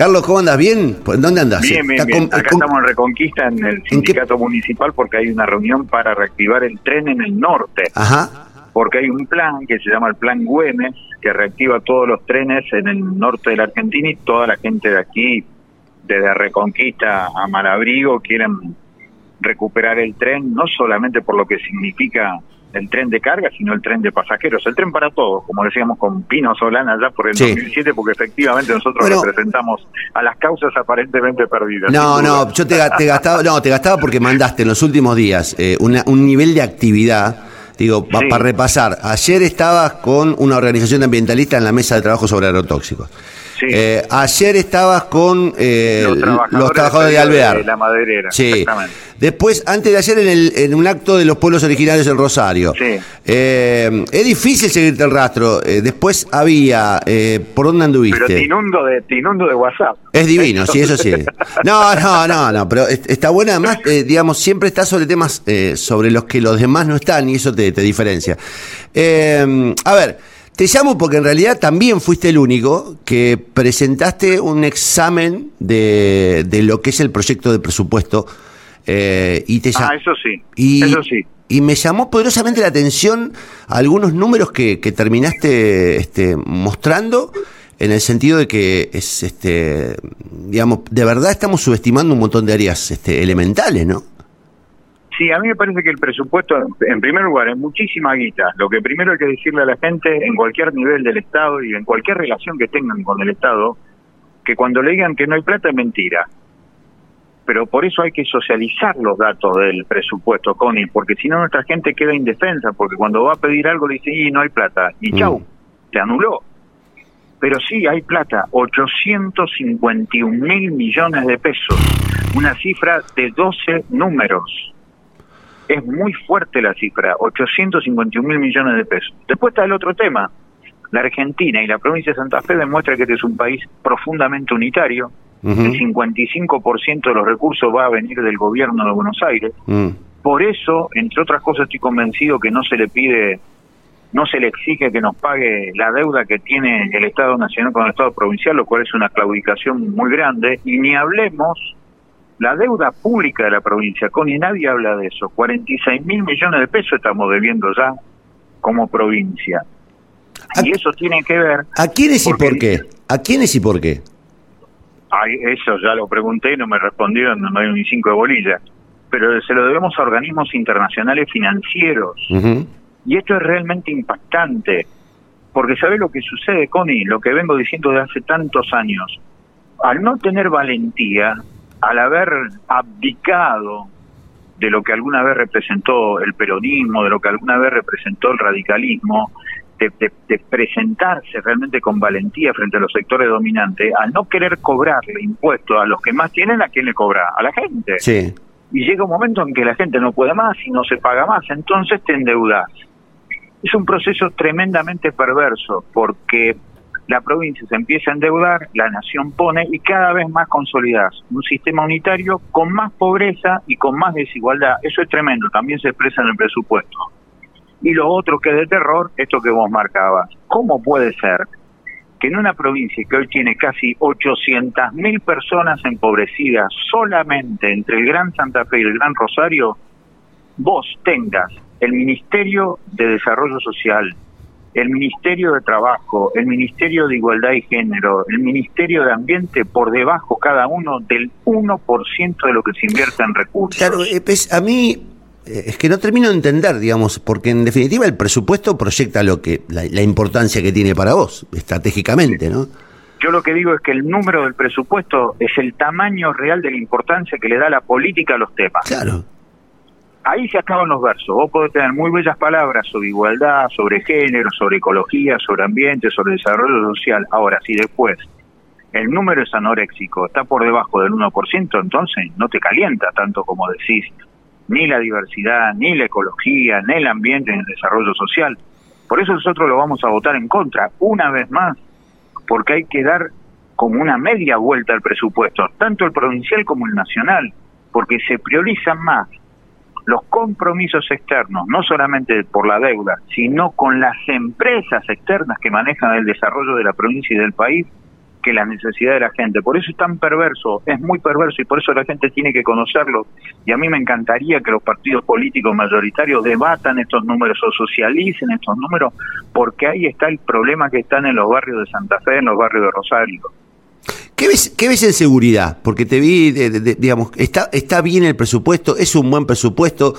Carlos, ¿cómo andas? ¿Bien? ¿Dónde andas? Bien, bien, bien. Acá estamos en Reconquista, en el sindicato municipal, porque hay una reunión para reactivar el tren en el norte. Ajá. Porque hay un plan que se llama el Plan Güemes, que reactiva todos los trenes en el norte de la Argentina y toda la gente de aquí, desde Reconquista a Malabrigo, quieren recuperar el tren, no solamente por lo que significa el tren de carga, sino el tren de pasajeros, el tren para todos, como decíamos con Pino Solana ya por el 2007, porque efectivamente nosotros representamos a las causas aparentemente perdidas. No, no, yo te, gastaba, no, te gastaba porque mandaste en los últimos días eh, un nivel de actividad. Digo, para repasar, ayer estabas con una organización ambientalista en la mesa de trabajo sobre agrotóxicos. Eh, ayer estabas con eh, los trabajadores, de Alvear. De la maderera. Sí. Después, antes de ayer, en, el, en un acto de los pueblos originarios en Rosario. Sí. Eh, es difícil seguirte el rastro. después había. ¿Por dónde anduviste? Pero te inundo de, te inundo de WhatsApp. Es divino, sí, eso sí. No, no, no, no. Pero está buena. Además, digamos, siempre está sobre temas sobre los que los demás no están y eso te, te diferencia. a ver. Te llamo porque en realidad también fuiste el único que presentaste un examen de, lo que es el proyecto de presupuesto. Eh, y te ah, eso sí. Y, eso sí. Y me llamó poderosamente la atención algunos números que, terminaste este, mostrando en el sentido de que es este digamos de verdad estamos subestimando un montón de áreas este, elementales, ¿no? Sí, a mí me parece que el presupuesto, en primer lugar, es muchísima guita. Lo que primero hay que decirle a la gente, en cualquier nivel del Estado y en cualquier relación que tengan con el Estado, que cuando le digan que no hay plata es mentira. Pero por eso hay que socializar los datos del presupuesto, Connie, porque si no nuestra gente queda indefensa, porque cuando va a pedir algo le dice, y no hay plata, y mm. chau, se anuló. Pero sí hay plata, 851 mil millones de pesos, una cifra de 12 números es muy fuerte la cifra, 851 mil millones de pesos. Después está el otro tema. La Argentina y la provincia de Santa Fe demuestra que este es un país profundamente unitario. El 55% de los recursos va a venir del gobierno de Buenos Aires. Mm. Por eso, entre otras cosas, estoy convencido que no se le pide, no se le exige que nos pague la deuda que tiene el Estado Nacional con el Estado Provincial, lo cual es una claudicación muy grande. Y ni hablemos la deuda pública de la provincia, con y nadie habla de eso, 46 mil millones de pesos estamos debiendo ya como provincia. y eso tiene que ver... ¿A quiénes y por qué? ¿A quiénes y por qué? Ay, eso ya lo pregunté, no me respondieron, no hay ni cinco de bolilla. Pero se lo debemos a organismos internacionales financieros. Y esto es realmente impactante, porque ¿sabe lo que sucede, Connie? Lo que vengo diciendo de hace tantos años. Al no tener valentía, al haber abdicado de lo que alguna vez representó el peronismo, de lo que alguna vez representó el radicalismo, de, presentarse realmente con valentía frente a los sectores dominantes, al no querer cobrarle impuestos a los que más tienen, ¿a quién le cobra? A la gente. Sí. Y llega un momento en que la gente no puede más y no se paga más, entonces te endeudas. Es un proceso tremendamente perverso porque la provincia se empieza a endeudar, la nación pone y cada vez más consolidas un sistema unitario con más pobreza y con más desigualdad. Eso es tremendo, también se expresa en el presupuesto. Y lo otro que es de terror, esto que vos marcabas. ¿Cómo puede ser que en una provincia que hoy tiene casi 800.000 personas empobrecidas solamente entre el Gran Santa Fe y el Gran Rosario, vos tengas el Ministerio de Desarrollo Social, el Ministerio de Trabajo, el Ministerio de Igualdad y Género, el Ministerio de Ambiente por debajo cada uno del 1% de lo que se invierte en recursos. Claro, eh, pues, a mí eh, es que no termino de entender, digamos, porque en definitiva el presupuesto proyecta lo que la, la importancia que tiene para vos estratégicamente, ¿no? Yo lo que digo es que el número del presupuesto es el tamaño real de la importancia que le da la política a los temas. Claro ahí se acaban los versos. Vos podés tener muy bellas palabras sobre igualdad, sobre género, sobre ecología, sobre ambiente, sobre desarrollo social. Ahora, si después el número es anoréxico, está por debajo del 1%, entonces no te calienta tanto como decís ni la diversidad, ni la ecología, ni el ambiente, ni el desarrollo social. Por eso nosotros lo vamos a votar en contra, una vez más, porque hay que dar como una media vuelta al presupuesto, tanto el provincial como el nacional, porque se priorizan más los compromisos externos, no solamente por la deuda, sino con las empresas externas que manejan el desarrollo de la provincia y del país, que la necesidad de la gente. Por eso es tan perverso, es muy perverso y por eso la gente tiene que conocerlo. Y a mí me encantaría que los partidos políticos mayoritarios debatan estos números o socialicen estos números, porque ahí está el problema que están en los barrios de Santa Fe, en los barrios de Rosario. ¿Qué ves, ¿Qué ves en seguridad? Porque te vi, digamos, está, está bien el presupuesto, es un buen presupuesto.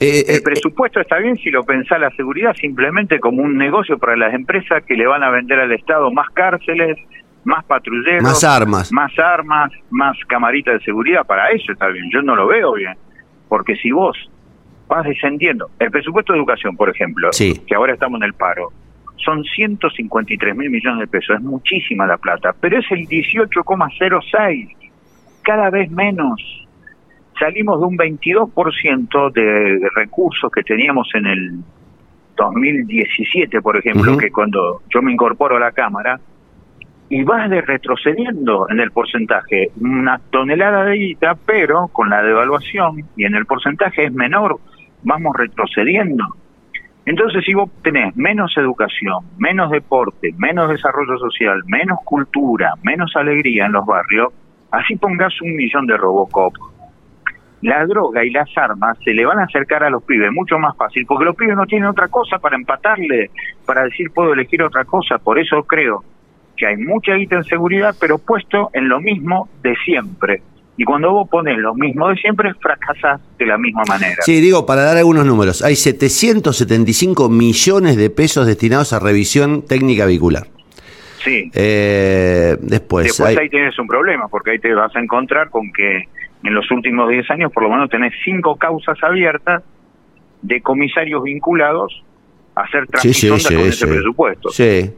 Eh, el eh, presupuesto está bien si lo pensá la seguridad simplemente como un negocio para las empresas que le van a vender al Estado más cárceles, más patrulleros, más armas, más armas, más camaritas de seguridad. Para eso está bien. Yo no lo veo bien, porque si vos vas descendiendo, el presupuesto de educación, por ejemplo, que ahora estamos en el paro, son 153 mil millones de pesos, es muchísima la plata, pero es el 18,06, cada vez menos. Salimos de un 22% de recursos que teníamos en el 2017, por ejemplo, que cuando yo me incorporo a la Cámara, y vas de retrocediendo en el porcentaje, una tonelada de guita, pero con la devaluación y en el porcentaje es menor, vamos retrocediendo. Entonces, si vos tenés menos educación, menos deporte, menos desarrollo social, menos cultura, menos alegría en los barrios, así pongas un millón de Robocop. La droga y las armas se le van a acercar a los pibes mucho más fácil, porque los pibes no tienen otra cosa para empatarle, para decir puedo elegir otra cosa. Por eso creo que hay mucha guita en seguridad, pero puesto en lo mismo de siempre. Y cuando vos pones lo mismo de siempre, fracasas de la misma manera. Sí, digo, para dar algunos números, hay 775 millones de pesos destinados a revisión técnica vehicular. Sí. Eh, después, después ahí tienes un problema, porque ahí te vas a encontrar con que en los últimos 10 años por lo menos tenés cinco causas abiertas de comisarios vinculados a hacer transición con ese presupuesto. Sí,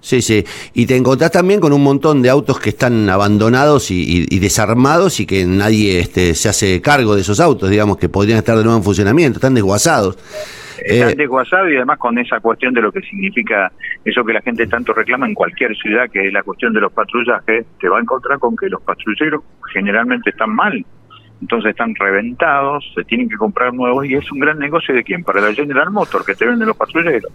Sí, sí. Y te encontrás también con un montón de autos que están abandonados y, desarmados y que nadie este, se hace cargo de esos autos, digamos, que podrían estar de nuevo en funcionamiento, están desguazados. Están eh, desguazados y además con esa cuestión de lo que significa eso que la gente tanto reclama en cualquier ciudad, que es la cuestión de los patrullajes, te va a encontrar con que los patrulleros generalmente están mal. Entonces están reventados, se tienen que comprar nuevos y es un gran negocio de quién? Para la General Motor, que te venden los patrulleros.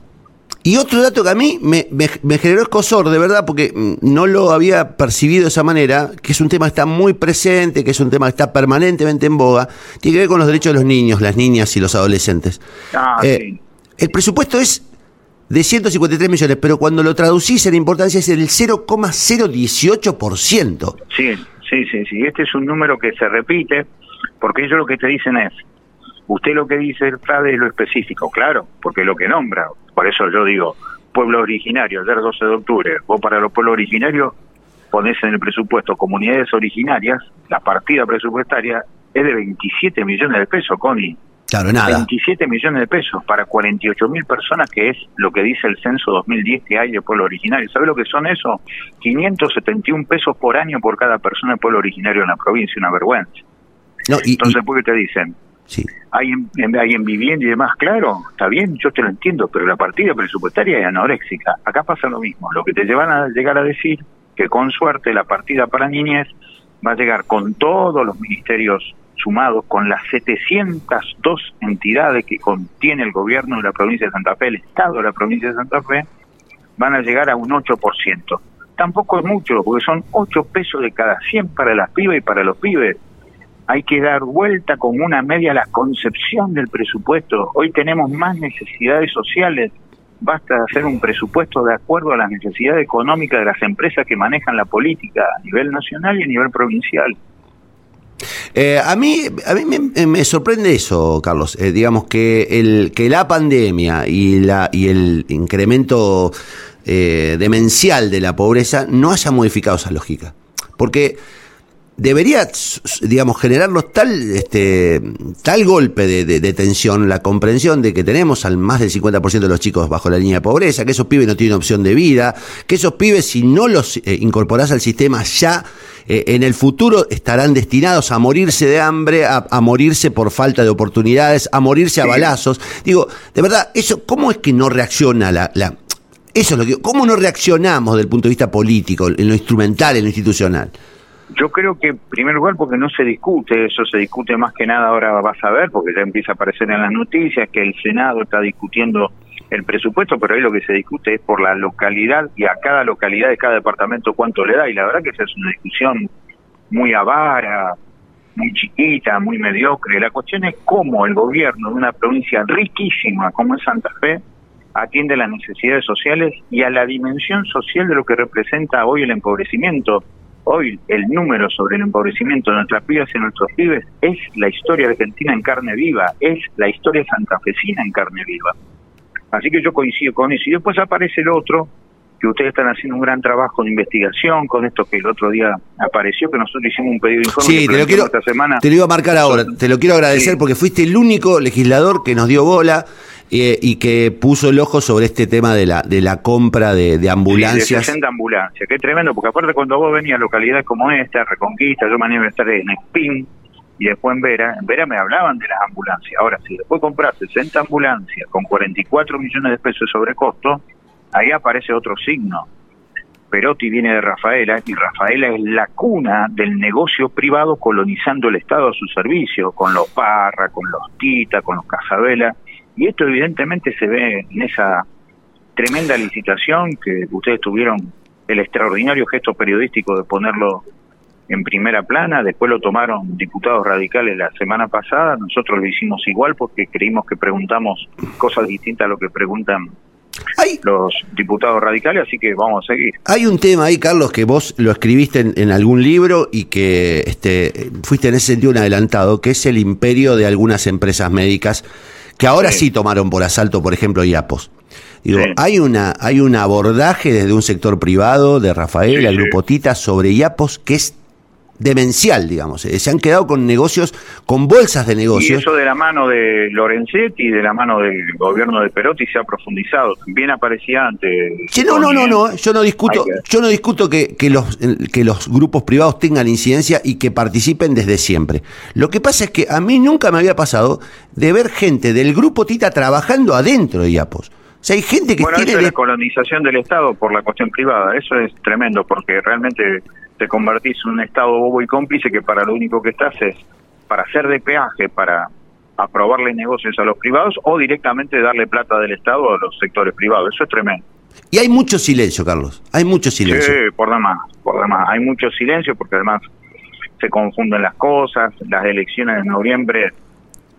Y otro dato que a mí me, me, generó escosor, de verdad, porque mm, no lo había percibido de esa manera, que es un tema que está muy presente, que es un tema que está permanentemente en boga, tiene que ver con los derechos de los niños, las niñas y los adolescentes. Ah, eh, el presupuesto es de 153 millones, pero cuando lo traducís en importancia es el 0,018%. Sí, sí, sí, sí. Este es un número que se repite, porque ellos lo que te dicen es, usted lo que dice el FRADE es lo específico, claro, porque es lo que nombra. Por eso yo digo, pueblo originario, ayer 12 de octubre, vos para los pueblos originarios ponés en el presupuesto comunidades originarias, la partida presupuestaria es de 27 millones de pesos, Connie. Claro, nada. 27 millones de pesos para 48 mil personas, que es lo que dice el censo 2010 que hay de pueblo originario. ¿Sabe lo que son eso? 571 pesos por año por cada persona de pueblo originario en la provincia, una vergüenza. No, Entonces, ¿por qué te dicen? Hay, en, hay en vivienda y demás, claro, está bien, yo te lo entiendo, pero la partida presupuestaria es anoréxica. Acá pasa lo mismo. Lo que te llevan a llegar a decir que con suerte la partida para niñez va a llegar con todos los ministerios sumados, con las 702 entidades que contiene el gobierno de la provincia de Santa Fe, el Estado de la provincia de Santa Fe, van a llegar a un 8%. Tampoco es mucho, porque son 8 pesos de cada 100 para las pibas y para los pibes hay que dar vuelta con una media a la concepción del presupuesto. Hoy tenemos más necesidades sociales. Basta hacer un presupuesto de acuerdo a las necesidades económicas de las empresas que manejan la política a nivel nacional y a nivel provincial. Eh, a mí, a mí me, sorprende eso, Carlos. Eh, digamos que el que la pandemia y la y el incremento eh, demencial de la pobreza no haya modificado esa lógica, porque debería, digamos, generarnos tal, este, tal golpe de, tensión, la comprensión de que tenemos al más del 50% de los chicos bajo la línea de pobreza, que esos pibes no tienen opción de vida, que esos pibes, si no los eh, incorporás al sistema ya, eh, en el futuro estarán destinados a morirse de hambre, a, morirse por falta de oportunidades, a morirse a balazos. Digo, de verdad, eso, ¿cómo es que no reacciona la, la eso es lo que, ¿cómo no reaccionamos desde el punto de vista político, en lo instrumental, en lo institucional? Yo creo que, en primer lugar, porque no se discute, eso se discute más que nada ahora vas a ver, porque ya empieza a aparecer en las noticias que el Senado está discutiendo el presupuesto, pero ahí lo que se discute es por la localidad y a cada localidad de cada departamento cuánto le da, y la verdad que esa es una discusión muy avara, muy chiquita, muy mediocre. La cuestión es cómo el gobierno de una provincia riquísima como es Santa Fe atiende las necesidades sociales y a la dimensión social de lo que representa hoy el empobrecimiento. Hoy el número sobre el empobrecimiento de nuestras pibas y nuestros pibes es la historia argentina en carne viva, es la historia santafesina en carne viva. Así que yo coincido con eso. Y después aparece el otro, que ustedes están haciendo un gran trabajo de investigación con esto que el otro día apareció, que nosotros hicimos un pedido de informe. Sí, te lo, quiero, esta semana. te lo iba a marcar ahora, te lo quiero agradecer porque fuiste el único legislador que nos dio bola. Eh, y que puso el ojo sobre este tema de la de la compra de, de ambulancias. Sí, de 60 ambulancias, que tremendo, porque aparte cuando vos venías a localidades como esta, Reconquista, yo me a estar en Spin, y después en Vera, en Vera me hablaban de las ambulancias. Ahora, si después compras 60 ambulancias con 44 millones de pesos de sobrecosto, ahí aparece otro signo. Perotti viene de Rafaela y Rafaela es la cuna del negocio privado colonizando el Estado a su servicio, con los Parra, con los Tita, con los Casabela. Y esto evidentemente se ve en esa tremenda licitación que ustedes tuvieron el extraordinario gesto periodístico de ponerlo en primera plana, después lo tomaron diputados radicales la semana pasada, nosotros lo hicimos igual porque creímos que preguntamos cosas distintas a lo que preguntan los diputados radicales, así que vamos a seguir. Hay un tema ahí, Carlos, que vos lo escribiste en, algún libro y que este, fuiste en ese sentido un adelantado, que es el imperio de algunas empresas médicas que ahora sí, tomaron por asalto, por ejemplo, IAPOS. Digo, hay una hay un abordaje desde un sector privado de Rafael, el grupo Tita, sobre IAPOS que es demencial, digamos. Eh, se han quedado con negocios, con bolsas de negocios. Y eso de la mano de Lorenzetti y de la mano del gobierno de Perotti se ha profundizado. Bien aparecía antes. no, no, no, no. Yo no discuto, yo no discuto que, que, los, que los grupos privados tengan incidencia y que participen desde siempre. Lo que pasa es que a mí nunca me había pasado de ver gente del grupo Tita trabajando adentro de IAPOS. O sea, hay gente que bueno, tiene... Eso es la colonización del Estado por la cuestión privada. Eso es tremendo porque realmente te convertís en un Estado bobo y cómplice que para lo único que estás es para hacer de peaje, para aprobarle negocios a los privados o directamente darle plata del Estado a los sectores privados. Eso es tremendo. Y hay mucho silencio, Carlos. Hay mucho silencio. Sí, por demás, por demás. Hay mucho silencio porque además se confunden las cosas. Las elecciones de noviembre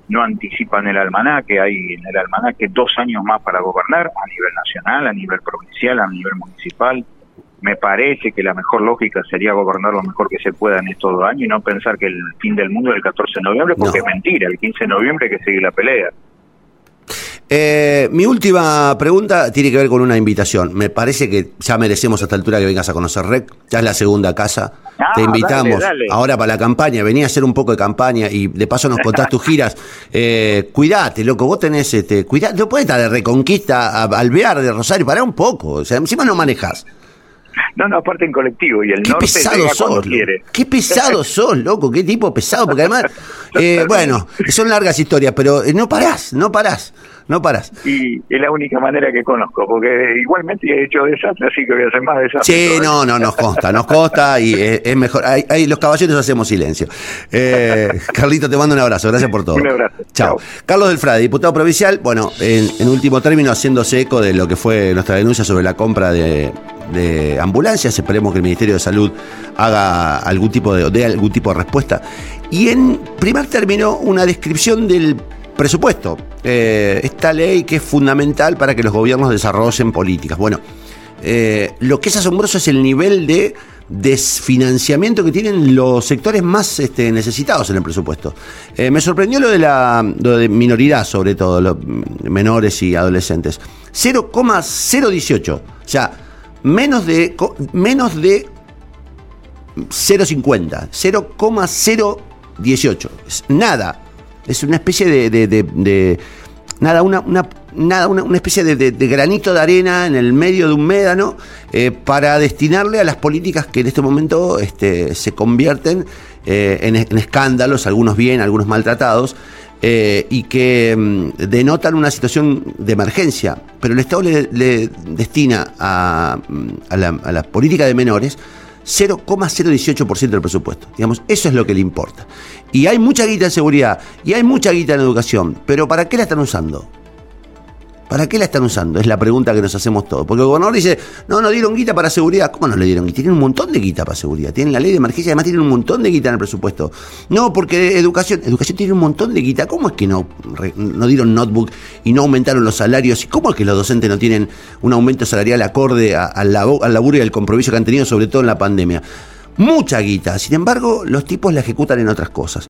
no anticipan el almanaque. Hay en el almanaque dos años más para gobernar a nivel nacional, a nivel provincial, a nivel municipal me parece que la mejor lógica sería gobernar lo mejor que se pueda en estos dos años y no pensar que el fin del mundo es el 14 de noviembre, porque es mentira, el 15 de noviembre hay que seguir la pelea. Eh, mi última pregunta tiene que ver con una invitación. Me parece que ya merecemos a esta altura que vengas a conocer REC. Ya es la segunda casa. Ah, Te invitamos ahora para la campaña. Vení a hacer un poco de campaña y de paso nos contás tus giras. Eh, cuidate, loco. Vos tenés, este, cuidate. No puedes estar de Reconquista a Alvear, de Rosario. Pará un poco. O sea, encima no manejas. No, no, aparte en colectivo y el qué norte pesado sos, quiere. Qué pesado sos, loco, qué tipo pesado, porque además, eh, bueno, son largas historias, pero eh, no parás, no parás, no parás. Y es la única manera que conozco, porque igualmente he hecho desastre, así que voy a hacer más desastre. Sí, no, no, nos consta, nos consta y es, mejor. Ahí, los caballeros hacemos silencio. Eh, Carlito, te mando un abrazo, gracias por todo. Un abrazo. Chao. Carlos Delfrade, diputado provincial, bueno, en último término, haciéndose eco de lo que fue nuestra denuncia sobre la compra de de ambulancias. Esperemos que el Ministerio de Salud haga algún tipo de, dé algún tipo de respuesta. Y en primer término, una descripción del presupuesto. Eh, esta ley que es fundamental para que los gobiernos desarrollen políticas. Bueno, eh, lo que es asombroso es el nivel de desfinanciamiento que tienen los sectores más este, necesitados en el presupuesto. Eh, me sorprendió lo de la lo de minoridad, sobre todo, los menores y adolescentes. 0,018. O sea, menos de, menos de 0,50, 0,018. Nada. Es una especie de, de, nada, una, una, nada, una, especie de, granito de arena en el medio de un médano eh, para destinarle a las políticas que en este momento este, se convierten eh, en, escándalos, algunos bien, algunos maltratados, eh, y que mm, denotan una situación de emergencia, pero el Estado le, destina a, mm, a, la, a, la, política de menores 0,018% del presupuesto. Digamos, eso es lo que le importa. Y hay mucha guita en seguridad, y hay mucha guita en educación, pero ¿para qué la están usando? ¿Para qué la están usando? Es la pregunta que nos hacemos todos. Porque el gobernador dice, no, no dieron guita para seguridad. ¿Cómo no le dieron guita? Tienen un montón de guita para seguridad. Tienen la ley de emergencia, además tienen un montón de guita en el presupuesto. No, porque educación, educación tiene un montón de guita. ¿Cómo es que no, no dieron notebook y no aumentaron los salarios? ¿Y cómo es que los docentes no tienen un aumento salarial acorde al laburo y al compromiso que han tenido, sobre todo en la pandemia? mucha guita. Sin embargo, los tipos la ejecutan en otras cosas.